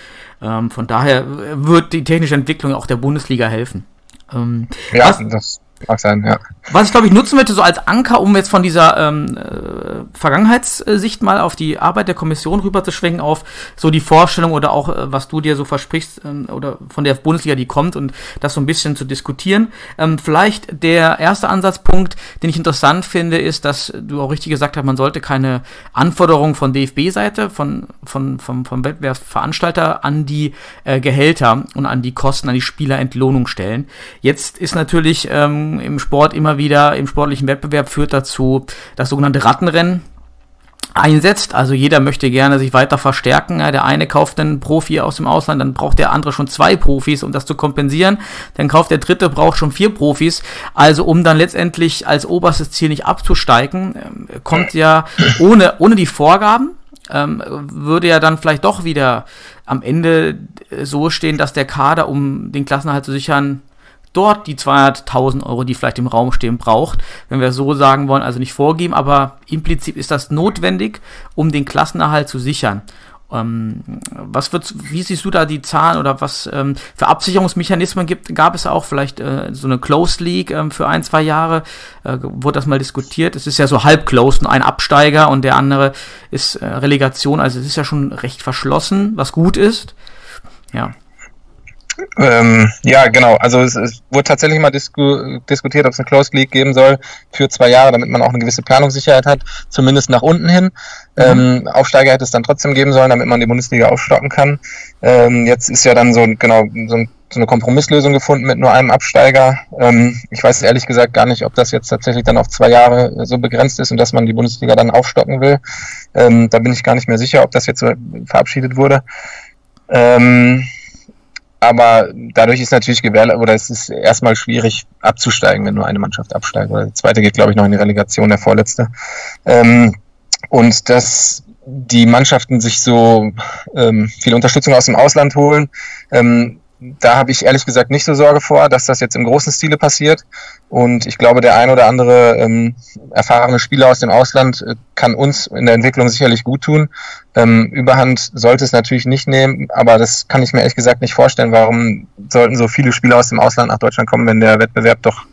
Ähm, von daher wird die technische Entwicklung auch der Bundesliga helfen. Ähm, ja, was, das Mag sein, ja. Was ich glaube ich nutzen möchte, so als Anker, um jetzt von dieser ähm, äh, Vergangenheitssicht mal auf die Arbeit der Kommission rüberzuschwenken, auf so die Vorstellung oder auch, äh, was du dir so versprichst ähm, oder von der Bundesliga, die kommt und das so ein bisschen zu diskutieren. Ähm, vielleicht der erste Ansatzpunkt, den ich interessant finde, ist, dass du auch richtig gesagt hast, man sollte keine Anforderungen von DFB-Seite, von, von, vom, vom Wettbewerbsveranstalter an die äh, Gehälter und an die Kosten, an die Spielerentlohnung stellen. Jetzt ist natürlich ähm, im Sport immer wieder, im sportlichen Wettbewerb führt dazu das sogenannte Rattenrennen einsetzt. Also jeder möchte gerne sich weiter verstärken. Der eine kauft einen Profi aus dem Ausland, dann braucht der andere schon zwei Profis, um das zu kompensieren. Dann kauft der dritte, braucht schon vier Profis. Also um dann letztendlich als oberstes Ziel nicht abzusteigen, ähm, kommt ja ohne, ohne die Vorgaben, ähm, würde ja dann vielleicht doch wieder am Ende so stehen, dass der Kader, um den Klassenerhalt zu sichern, dort die 200.000 Euro, die vielleicht im Raum stehen, braucht, wenn wir so sagen wollen, also nicht vorgeben, aber implizit ist das notwendig, um den Klassenerhalt zu sichern. Ähm, was wird, wie siehst du da die Zahlen oder was ähm, für Absicherungsmechanismen gibt, gab es auch vielleicht äh, so eine Closed League ähm, für ein, zwei Jahre? Äh, wurde das mal diskutiert? Es ist ja so halb closed, ein Absteiger und der andere ist äh, Relegation, also es ist ja schon recht verschlossen, was gut ist. Ja. Ähm, ja, genau. Also es, es wurde tatsächlich mal disku diskutiert, ob es eine Closed League geben soll für zwei Jahre, damit man auch eine gewisse Planungssicherheit hat, zumindest nach unten hin. Mhm. Ähm, Aufsteiger hätte es dann trotzdem geben sollen, damit man die Bundesliga aufstocken kann. Ähm, jetzt ist ja dann so genau so, ein, so, eine Kompromisslösung gefunden mit nur einem Absteiger. Ähm, ich weiß ehrlich gesagt gar nicht, ob das jetzt tatsächlich dann auf zwei Jahre so begrenzt ist und dass man die Bundesliga dann aufstocken will. Ähm, da bin ich gar nicht mehr sicher, ob das jetzt so verabschiedet wurde. Ähm, aber dadurch ist natürlich gewährleistet, oder es ist erstmal schwierig abzusteigen, wenn nur eine Mannschaft absteigt. Oder der zweite geht, glaube ich, noch in die Relegation, der vorletzte. Ähm, und dass die Mannschaften sich so ähm, viel Unterstützung aus dem Ausland holen, ähm, da habe ich ehrlich gesagt nicht so Sorge vor, dass das jetzt im großen Stile passiert. Und ich glaube, der ein oder andere ähm, erfahrene Spieler aus dem Ausland äh, kann uns in der Entwicklung sicherlich gut tun. Ähm, Überhand sollte es natürlich nicht nehmen, aber das kann ich mir ehrlich gesagt nicht vorstellen. Warum sollten so viele Spieler aus dem Ausland nach Deutschland kommen, wenn der Wettbewerb doch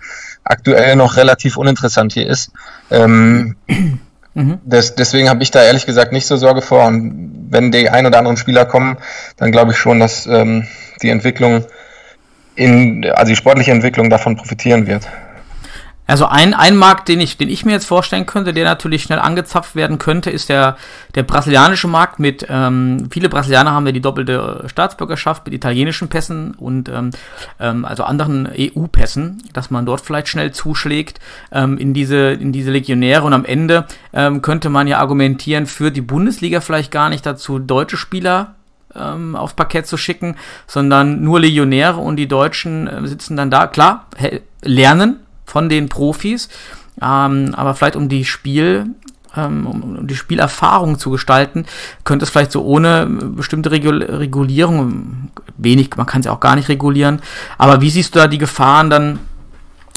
aktuell noch relativ uninteressant hier ist? Ähm, mhm. des, deswegen habe ich da ehrlich gesagt nicht so Sorge vor. Und wenn die ein oder anderen Spieler kommen, dann glaube ich schon, dass ähm, die Entwicklung in, also die sportliche Entwicklung davon profitieren wird. Also ein, ein Markt, den ich, den ich mir jetzt vorstellen könnte, der natürlich schnell angezapft werden könnte, ist der, der brasilianische Markt mit, ähm, viele Brasilianer haben ja die doppelte Staatsbürgerschaft mit italienischen Pässen und ähm, ähm, also anderen EU-Pässen, dass man dort vielleicht schnell zuschlägt ähm, in, diese, in diese Legionäre und am Ende ähm, könnte man ja argumentieren, für die Bundesliga vielleicht gar nicht dazu deutsche Spieler ähm, aufs Parkett zu schicken, sondern nur Legionäre und die Deutschen äh, sitzen dann da, klar, lernen von den Profis, ähm, aber vielleicht um die Spiel ähm, um die Spielerfahrung zu gestalten, könnte es vielleicht so ohne bestimmte Regul Regulierung, wenig, man kann es ja auch gar nicht regulieren, aber wie siehst du da die Gefahren dann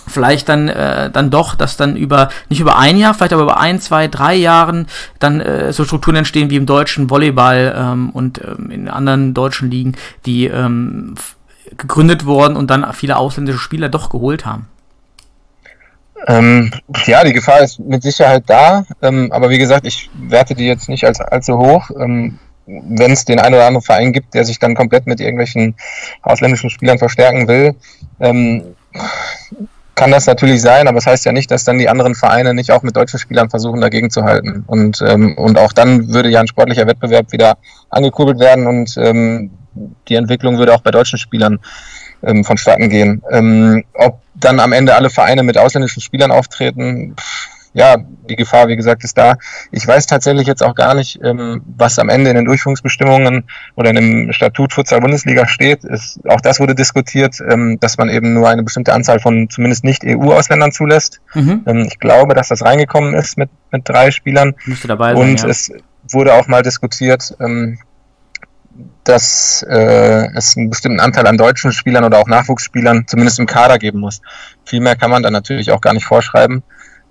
vielleicht dann äh, dann doch, dass dann über nicht über ein Jahr, vielleicht aber über ein, zwei, drei Jahren dann äh, so Strukturen entstehen wie im deutschen Volleyball ähm, und ähm, in anderen deutschen Ligen, die ähm, gegründet wurden und dann viele ausländische Spieler doch geholt haben. Ähm, ja, die Gefahr ist mit Sicherheit da, ähm, aber wie gesagt, ich werte die jetzt nicht als allzu hoch. Ähm, Wenn es den einen oder anderen Verein gibt, der sich dann komplett mit irgendwelchen ausländischen Spielern verstärken will, ähm, kann das natürlich sein, aber es das heißt ja nicht, dass dann die anderen Vereine nicht auch mit deutschen Spielern versuchen, dagegen zu halten. Und, ähm, und auch dann würde ja ein sportlicher Wettbewerb wieder angekurbelt werden und ähm, die Entwicklung würde auch bei deutschen Spielern ähm, vonstatten gehen. Ähm, ob dann am Ende alle Vereine mit ausländischen Spielern auftreten, pff, ja, die Gefahr, wie gesagt, ist da. Ich weiß tatsächlich jetzt auch gar nicht, ähm, was am Ende in den Durchführungsbestimmungen oder in dem Statut Futsal Bundesliga steht. Ist, auch das wurde diskutiert, ähm, dass man eben nur eine bestimmte Anzahl von zumindest nicht EU-Ausländern zulässt. Mhm. Ähm, ich glaube, dass das reingekommen ist mit, mit drei Spielern. Müsste dabei sein, Und ja. es wurde auch mal diskutiert, ähm, dass äh, es einen bestimmten Anteil an deutschen Spielern oder auch Nachwuchsspielern zumindest im Kader geben muss. Viel mehr kann man dann natürlich auch gar nicht vorschreiben.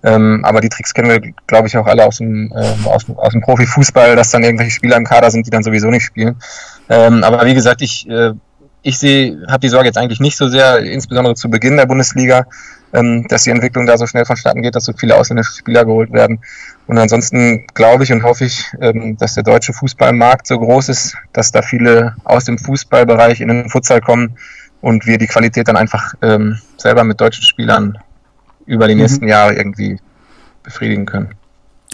Ähm, aber die Tricks kennen wir, glaube ich, auch alle aus dem, äh, aus, aus dem Profifußball, dass dann irgendwelche Spieler im Kader sind, die dann sowieso nicht spielen. Ähm, aber wie gesagt, ich, äh, ich sehe, habe die Sorge jetzt eigentlich nicht so sehr, insbesondere zu Beginn der Bundesliga, ähm, dass die Entwicklung da so schnell vonstatten geht, dass so viele ausländische Spieler geholt werden. Und ansonsten glaube ich und hoffe ich, ähm, dass der deutsche Fußballmarkt so groß ist, dass da viele aus dem Fußballbereich in den Futsal kommen und wir die Qualität dann einfach ähm, selber mit deutschen Spielern über die mhm. nächsten Jahre irgendwie befriedigen können.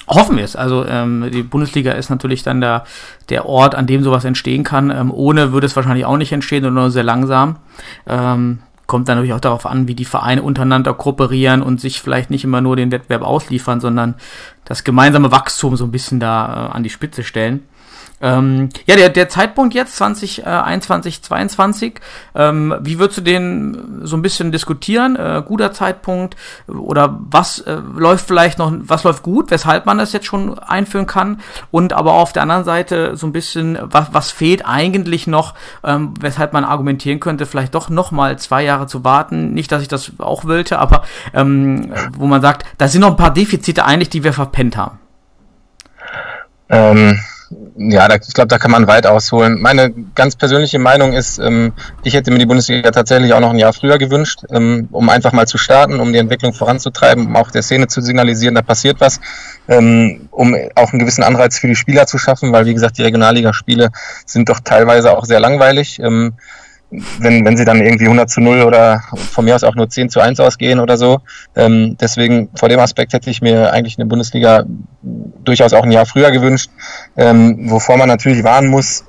Hoffen wir es. Also ähm, die Bundesliga ist natürlich dann der, der Ort, an dem sowas entstehen kann. Ähm, ohne würde es wahrscheinlich auch nicht entstehen oder nur sehr langsam. Ähm, kommt dann natürlich auch darauf an, wie die Vereine untereinander kooperieren und sich vielleicht nicht immer nur den Wettbewerb ausliefern, sondern das gemeinsame Wachstum so ein bisschen da äh, an die Spitze stellen. Ähm, ja, der, der Zeitpunkt jetzt, 2021, äh, 22, ähm, wie würdest du den so ein bisschen diskutieren? Äh, guter Zeitpunkt oder was äh, läuft vielleicht noch, was läuft gut, weshalb man das jetzt schon einführen kann? Und aber auf der anderen Seite so ein bisschen, was, was fehlt eigentlich noch, ähm, weshalb man argumentieren könnte, vielleicht doch nochmal zwei Jahre zu warten. Nicht, dass ich das auch wollte, aber ähm, wo man sagt, da sind noch ein paar Defizite eigentlich, die wir verpennt haben. Ähm, ja, da, ich glaube, da kann man weit ausholen. Meine ganz persönliche Meinung ist, ähm, ich hätte mir die Bundesliga tatsächlich auch noch ein Jahr früher gewünscht, ähm, um einfach mal zu starten, um die Entwicklung voranzutreiben, um auch der Szene zu signalisieren, da passiert was, ähm, um auch einen gewissen Anreiz für die Spieler zu schaffen, weil wie gesagt, die Regionalligaspiele sind doch teilweise auch sehr langweilig. Ähm, wenn, wenn sie dann irgendwie 100 zu 0 oder von mir aus auch nur 10 zu 1 ausgehen oder so. Ähm, deswegen vor dem Aspekt hätte ich mir eigentlich eine Bundesliga durchaus auch ein Jahr früher gewünscht, ähm, wovor man natürlich warnen muss.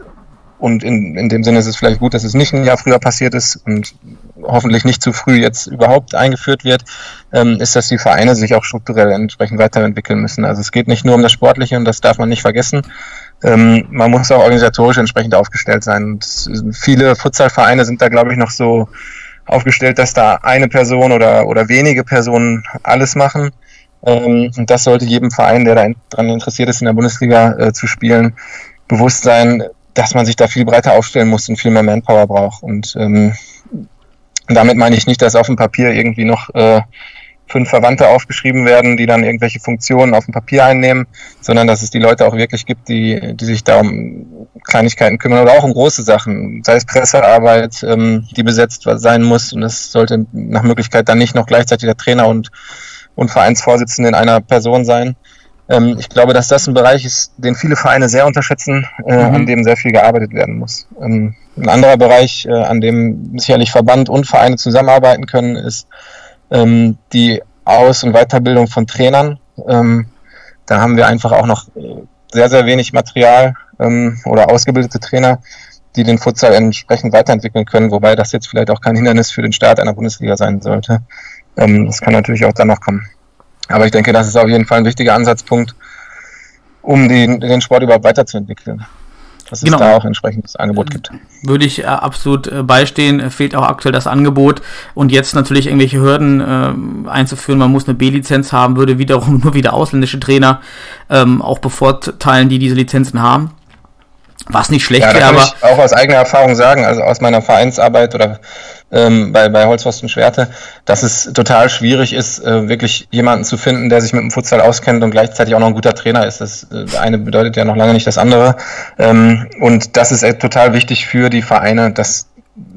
Und in, in dem Sinne ist es vielleicht gut, dass es nicht ein Jahr früher passiert ist und hoffentlich nicht zu früh jetzt überhaupt eingeführt wird, ähm, ist, dass die Vereine sich auch strukturell entsprechend weiterentwickeln müssen. Also es geht nicht nur um das Sportliche und das darf man nicht vergessen, ähm, man muss auch organisatorisch entsprechend aufgestellt sein. Und viele Futsalvereine sind da, glaube ich, noch so aufgestellt, dass da eine Person oder, oder wenige Personen alles machen. Ähm, und das sollte jedem Verein, der daran interessiert ist, in der Bundesliga äh, zu spielen, bewusst sein, dass man sich da viel breiter aufstellen muss und viel mehr Manpower braucht. Und ähm, damit meine ich nicht, dass auf dem Papier irgendwie noch äh, fünf Verwandte aufgeschrieben werden, die dann irgendwelche Funktionen auf dem Papier einnehmen, sondern dass es die Leute auch wirklich gibt, die, die sich da um Kleinigkeiten kümmern oder auch um große Sachen, sei es Pressearbeit, ähm, die besetzt sein muss und es sollte nach Möglichkeit dann nicht noch gleichzeitig der Trainer und, und Vereinsvorsitzende in einer Person sein. Ähm, ich glaube, dass das ein Bereich ist, den viele Vereine sehr unterschätzen, äh, mhm. an dem sehr viel gearbeitet werden muss. Ähm, ein anderer Bereich, äh, an dem sicherlich Verband und Vereine zusammenarbeiten können, ist ähm, die Aus- und Weiterbildung von Trainern. Ähm, da haben wir einfach auch noch sehr, sehr wenig Material ähm, oder ausgebildete Trainer, die den Futsal entsprechend weiterentwickeln können, wobei das jetzt vielleicht auch kein Hindernis für den Start einer Bundesliga sein sollte. Ähm, das kann natürlich auch dann noch kommen. Aber ich denke, das ist auf jeden Fall ein wichtiger Ansatzpunkt, um den, den Sport überhaupt weiterzuentwickeln dass es genau. da auch entsprechendes Angebot gibt. Würde ich äh, absolut äh, beistehen. Fehlt auch aktuell das Angebot. Und jetzt natürlich irgendwelche Hürden äh, einzuführen. Man muss eine B-Lizenz haben, würde wiederum nur wieder ausländische Trainer ähm, auch bevorteilen, die diese Lizenzen haben. Was nicht schlecht ja, wäre, aber. Ich auch aus eigener Erfahrung sagen, also aus meiner Vereinsarbeit oder ähm, bei, bei Holzpfosten Schwerte, dass es total schwierig ist, äh, wirklich jemanden zu finden, der sich mit dem Futsal auskennt und gleichzeitig auch noch ein guter Trainer ist. Das äh, eine bedeutet ja noch lange nicht das andere. Ähm, und das ist äh, total wichtig für die Vereine, dass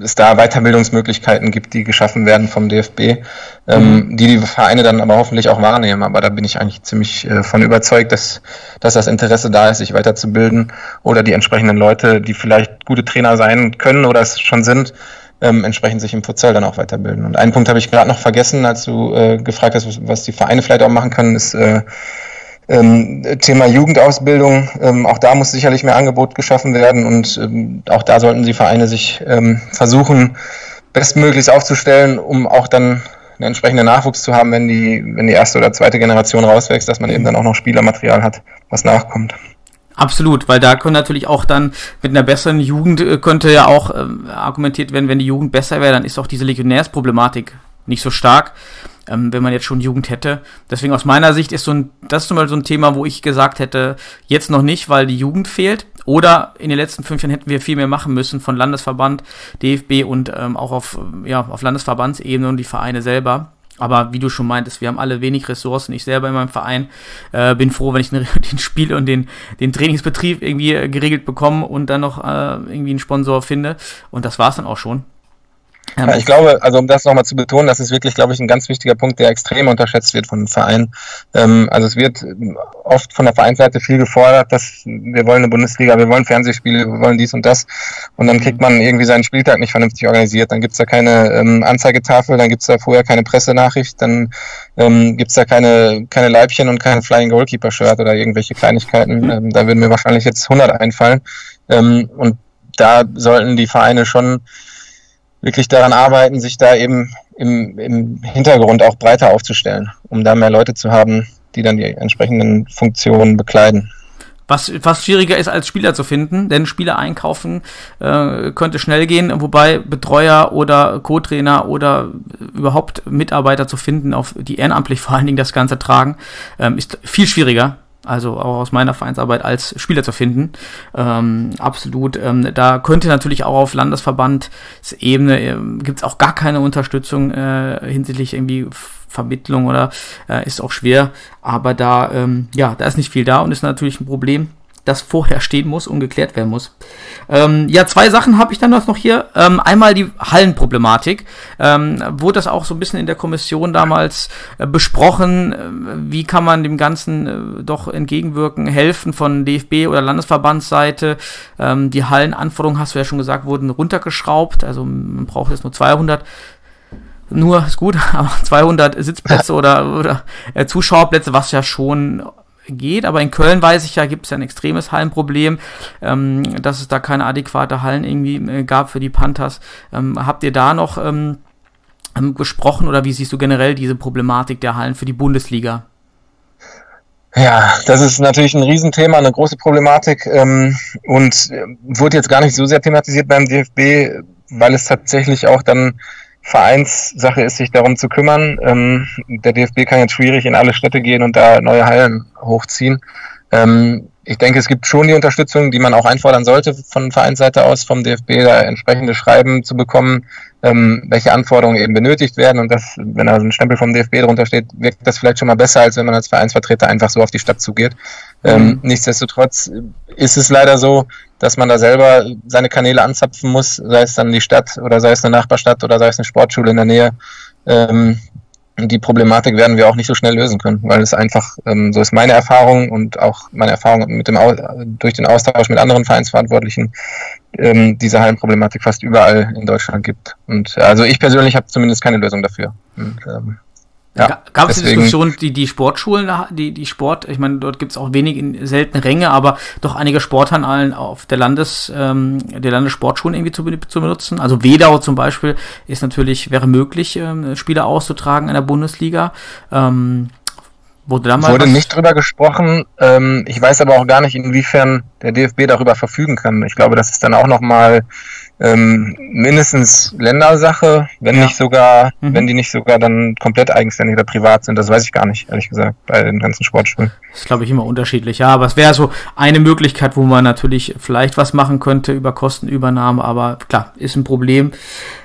es da Weiterbildungsmöglichkeiten gibt, die geschaffen werden vom DFB, ähm, mhm. die die Vereine dann aber hoffentlich auch wahrnehmen. Aber da bin ich eigentlich ziemlich äh, von überzeugt, dass, dass das Interesse da ist, sich weiterzubilden oder die entsprechenden Leute, die vielleicht gute Trainer sein können oder es schon sind, ähm, entsprechend sich im Futsal dann auch weiterbilden. Und einen Punkt habe ich gerade noch vergessen, als du äh, gefragt hast, was, was die Vereine vielleicht auch machen können, ist äh, ähm, Thema Jugendausbildung, ähm, auch da muss sicherlich mehr Angebot geschaffen werden und ähm, auch da sollten die Vereine sich ähm, versuchen, bestmöglichst aufzustellen, um auch dann einen entsprechenden Nachwuchs zu haben, wenn die, wenn die erste oder zweite Generation rauswächst, dass man eben dann auch noch Spielermaterial hat, was nachkommt. Absolut, weil da können natürlich auch dann mit einer besseren Jugend äh, könnte ja auch äh, argumentiert werden, wenn die Jugend besser wäre, dann ist auch diese Legionärsproblematik nicht so stark, ähm, wenn man jetzt schon Jugend hätte. Deswegen aus meiner Sicht ist so ein, das ist zum Beispiel so ein Thema, wo ich gesagt hätte, jetzt noch nicht, weil die Jugend fehlt. Oder in den letzten fünf Jahren hätten wir viel mehr machen müssen von Landesverband, DFB und ähm, auch auf, ja, auf Landesverbandsebene und die Vereine selber. Aber wie du schon meintest, wir haben alle wenig Ressourcen. Ich selber in meinem Verein äh, bin froh, wenn ich den, Spiel und den, den Trainingsbetrieb irgendwie äh, geregelt bekomme und dann noch äh, irgendwie einen Sponsor finde. Und das war's dann auch schon. Ja, ich glaube, also um das nochmal zu betonen, das ist wirklich, glaube ich, ein ganz wichtiger Punkt, der extrem unterschätzt wird von den Vereinen. Ähm, also es wird oft von der Vereinsseite viel gefordert, dass wir wollen eine Bundesliga, wir wollen Fernsehspiele, wir wollen dies und das. Und dann kriegt man irgendwie seinen Spieltag nicht vernünftig organisiert. Dann gibt's da keine ähm, Anzeigetafel, dann gibt's da vorher keine Pressenachricht, dann ähm, gibt's da keine, keine Leibchen und kein Flying Goalkeeper Shirt oder irgendwelche Kleinigkeiten. Mhm. Ähm, da würden mir wahrscheinlich jetzt 100 einfallen. Ähm, und da sollten die Vereine schon wirklich daran arbeiten, sich da eben im, im Hintergrund auch breiter aufzustellen, um da mehr Leute zu haben, die dann die entsprechenden Funktionen bekleiden. Was fast schwieriger ist als Spieler zu finden, denn Spieler einkaufen äh, könnte schnell gehen, wobei Betreuer oder Co-Trainer oder überhaupt Mitarbeiter zu finden, auf die ehrenamtlich vor allen Dingen das Ganze tragen, ähm, ist viel schwieriger also auch aus meiner Vereinsarbeit als Spieler zu finden. Ähm, absolut. Ähm, da könnte natürlich auch auf Landesverbandsebene äh, gibt es auch gar keine Unterstützung äh, hinsichtlich irgendwie Vermittlung oder äh, ist auch schwer. Aber da, ähm, ja, da ist nicht viel da und ist natürlich ein Problem das vorher stehen muss und geklärt werden muss. Ähm, ja, zwei Sachen habe ich dann noch hier. Ähm, einmal die Hallenproblematik. Ähm, wurde das auch so ein bisschen in der Kommission damals äh, besprochen? Äh, wie kann man dem Ganzen äh, doch entgegenwirken, helfen von DFB oder Landesverbandsseite? Ähm, die Hallenanforderungen, hast du ja schon gesagt, wurden runtergeschraubt. Also man braucht jetzt nur 200 nur ist gut, aber 200 Sitzplätze oder, oder äh, Zuschauerplätze, was ja schon geht, aber in Köln weiß ich ja, gibt es ja ein extremes Hallenproblem, ähm, dass es da keine adäquate Hallen irgendwie äh, gab für die Panthers. Ähm, habt ihr da noch ähm, ähm, gesprochen oder wie siehst du generell diese Problematik der Hallen für die Bundesliga? Ja, das ist natürlich ein Riesenthema, eine große Problematik ähm, und äh, wurde jetzt gar nicht so sehr thematisiert beim DFB, weil es tatsächlich auch dann Vereinssache ist, sich darum zu kümmern. Ähm, der DFB kann jetzt schwierig in alle Städte gehen und da neue Hallen hochziehen. Ähm, ich denke, es gibt schon die Unterstützung, die man auch einfordern sollte von Vereinsseite aus, vom DFB da entsprechende Schreiben zu bekommen, ähm, welche Anforderungen eben benötigt werden. Und das, wenn da ein Stempel vom DFB drunter steht, wirkt das vielleicht schon mal besser, als wenn man als Vereinsvertreter einfach so auf die Stadt zugeht. Ähm, mhm. Nichtsdestotrotz ist es leider so, dass man da selber seine Kanäle anzapfen muss, sei es dann die Stadt oder sei es eine Nachbarstadt oder sei es eine Sportschule in der Nähe. Ähm, die Problematik werden wir auch nicht so schnell lösen können, weil es einfach, ähm, so ist meine Erfahrung und auch meine Erfahrung mit dem durch den Austausch mit anderen Vereinsverantwortlichen, ähm, diese Hallenproblematik fast überall in Deutschland gibt. Und also ich persönlich habe zumindest keine Lösung dafür. Und, ähm, ja, Gab es die Diskussion, die, die Sportschulen, die, die Sport, ich meine, dort gibt es auch wenig in seltene Ränge, aber doch einige Sporthallen auf der Landes, ähm, der Landessportschulen irgendwie zu, zu benutzen. Also Wedau zum Beispiel ist natürlich, wäre möglich, ähm, Spieler auszutragen in der Bundesliga. Ähm, wurde wurde nicht drüber gesprochen. Ähm, ich weiß aber auch gar nicht, inwiefern der DFB darüber verfügen kann. Ich glaube, das ist dann auch nochmal ähm, mindestens Ländersache, wenn ja. nicht sogar, mhm. wenn die nicht sogar dann komplett eigenständig oder privat sind. Das weiß ich gar nicht, ehrlich gesagt, bei den ganzen Sportschulen. Das ist, glaube ich, immer unterschiedlich. Ja, aber es wäre so eine Möglichkeit, wo man natürlich vielleicht was machen könnte über Kostenübernahme, aber klar, ist ein Problem.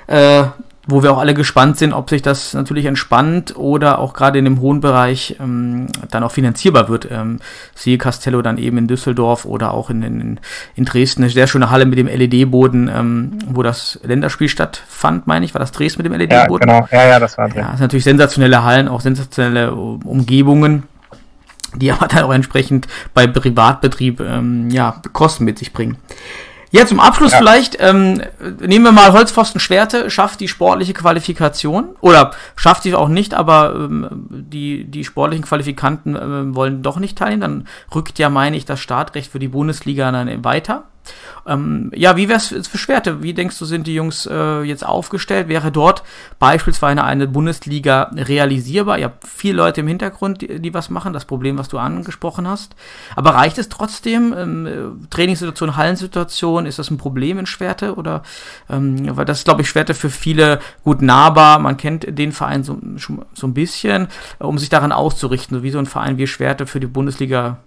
Äh, wo wir auch alle gespannt sind, ob sich das natürlich entspannt oder auch gerade in dem hohen Bereich ähm, dann auch finanzierbar wird. Ähm, siehe Castello dann eben in Düsseldorf oder auch in, in, in Dresden. Eine sehr schöne Halle mit dem LED-Boden, ähm, wo das Länderspiel stattfand, meine ich. War das Dresden mit dem LED-Boden? Ja, genau. Ja, ja, das war drin. Ja, das sind natürlich sensationelle Hallen, auch sensationelle Umgebungen die aber dann auch entsprechend bei Privatbetrieb ähm, ja, Kosten mit sich bringen. Ja, zum Abschluss Ja. vielleicht, ähm, nehmen wir mal Holzpfosten Schwerte, schafft die sportliche Qualifikation oder schafft sie auch nicht, aber ähm, die, die sportlichen Qualifikanten ähm, wollen doch nicht teilnehmen, dann rückt ja, meine ich, das Startrecht für die Bundesliga dann weiter. Ähm, ja, wie wär's für Schwerte? Wie denkst du, sind die Jungs äh, jetzt aufgestellt? Wäre dort beispielsweise eine Bundesliga realisierbar? Ihr habt viele Leute im Hintergrund, die, die was machen, das Problem, was du angesprochen hast. Aber reicht es trotzdem? Ähm, äh, Trainingssituation, Hallensituation, ist das ein Problem in Schwerte? Oder ähm, weil das ist, glaube ich, Schwerte für viele gut nahbar. Man kennt den Verein so, so ein bisschen, äh, um sich daran auszurichten, so wie so ein Verein wie Schwerte für die Bundesliga,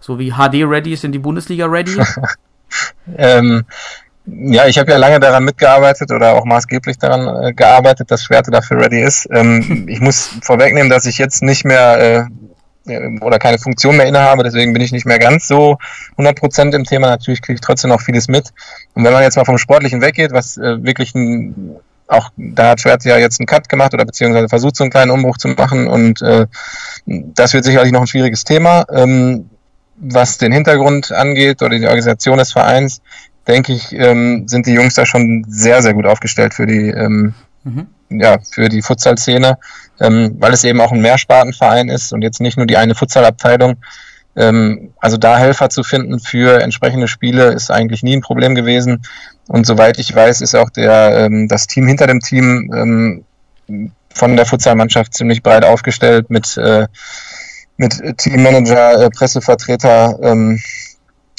so wie HD ready ist, sind die Bundesliga ready. Ähm, ja, ich habe ja lange daran mitgearbeitet oder auch maßgeblich daran äh, gearbeitet, dass Schwerte dafür ready ist. Ähm, ich muss vorwegnehmen, dass ich jetzt nicht mehr äh, äh, oder keine Funktion mehr innehabe, deswegen bin ich nicht mehr ganz so 100% im Thema. Natürlich kriege ich trotzdem noch vieles mit. Und wenn man jetzt mal vom Sportlichen weggeht, was äh, wirklich ein, auch da hat Schwerte ja jetzt einen Cut gemacht oder beziehungsweise versucht, so einen kleinen Umbruch zu machen und äh, das wird sicherlich noch ein schwieriges Thema. Ähm, was den Hintergrund angeht oder die Organisation des Vereins, denke ich, ähm, sind die Jungs da schon sehr, sehr gut aufgestellt für die, ähm, Mhm. ja, für die Futsal-Szene, ähm, weil es eben auch ein Mehrspartenverein ist und jetzt nicht nur die eine Futsal-Abteilung. Ähm, also da Helfer zu finden für entsprechende Spiele ist eigentlich nie ein Problem gewesen. Und soweit ich weiß, ist auch der, ähm, das Team hinter dem Team ähm, von der Futsalmannschaft ziemlich breit aufgestellt mit äh, mit Teammanager, äh, Pressevertreter, ähm,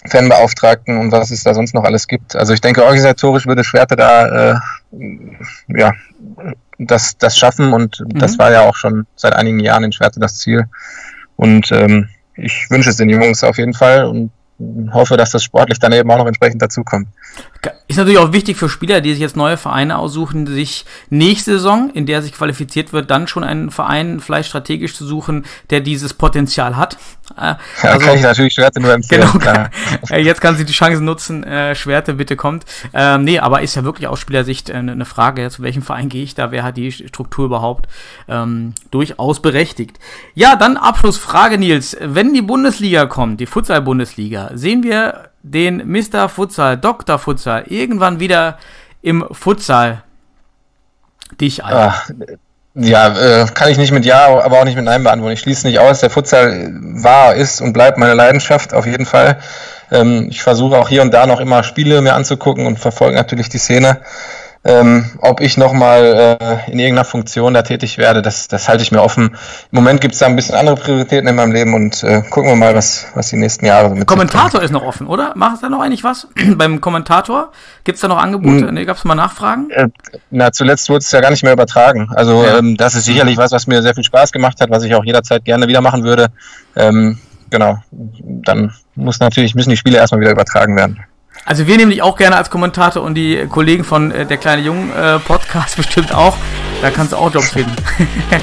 Fanbeauftragten und was es da sonst noch alles gibt. Also ich denke, organisatorisch würde Schwerte da äh, ja das, das schaffen und das war ja auch schon seit einigen Jahren in Schwerte das Ziel. Und ähm, ich wünsche es den Jungs auf jeden Fall und hoffe, dass das sportlich dann eben auch noch entsprechend dazukommt. Ist natürlich auch wichtig für Spieler, die sich jetzt neue Vereine aussuchen, sich nächste Saison, in der sich qualifiziert wird, dann schon einen Verein vielleicht strategisch zu suchen, der dieses Potenzial hat. Äh, Ja, kann ich natürlich Schwerte nur empfehlen. Genau, klar. äh, jetzt kann sie die Chance nutzen, äh, Schwerte, bitte kommt. Ähm, nee, aber ist ja wirklich aus Spielersicht äh, eine Frage, zu welchem Verein gehe ich da, wer hat die Struktur überhaupt ähm, durchaus berechtigt. Ja, dann Abschlussfrage, Nils. Wenn die Bundesliga kommt, die Futsal-Bundesliga, sehen wir den Mr. Futsal, Dr. Futsal, irgendwann wieder im Futsal dich ein. Ah, ja, äh, kann ich nicht mit Ja, aber auch nicht mit Nein beantworten. Ich schließe nicht aus. Der Futsal war, ist und bleibt meine Leidenschaft auf jeden Fall. Ähm, ich versuche auch hier und da noch immer Spiele mir anzugucken und verfolge natürlich die Szene. Ähm, ob ich nochmal äh, in irgendeiner Funktion da tätig werde, das, das halte ich mir offen. Im Moment gibt es da ein bisschen andere Prioritäten in meinem Leben und äh, gucken wir mal, was, was die nächsten Jahre so mit. Kommentator ist noch offen, oder? Macht es da noch eigentlich was? Beim Kommentator? Gibt es da noch Angebote? Hm. Nee, gab es mal Nachfragen? Äh, na, zuletzt wurde es ja gar nicht mehr übertragen. Also Ja. ähm, das ist sicherlich was, was mir sehr viel Spaß gemacht hat, was ich auch jederzeit gerne wieder machen würde. Ähm, genau. Dann muss natürlich müssen die Spiele erstmal wieder übertragen werden. Also wir nehmen dich auch gerne als Kommentator und die Kollegen von äh, der kleine Jungen äh, Podcast bestimmt auch. Da kannst du auch Jobs finden.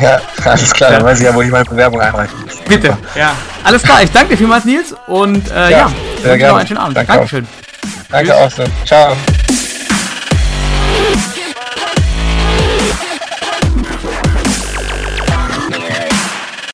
Ja, alles klar, dann weiß ich ja, wo ich meine Bewerbung einreichen muss. Bitte. Ja. Alles klar, ich danke dir vielmals, Nils. Und äh, ja, Ja, sehr dir noch gerne. einen schönen Abend. Danke auch. Dankeschön. Danke auch so. Ciao.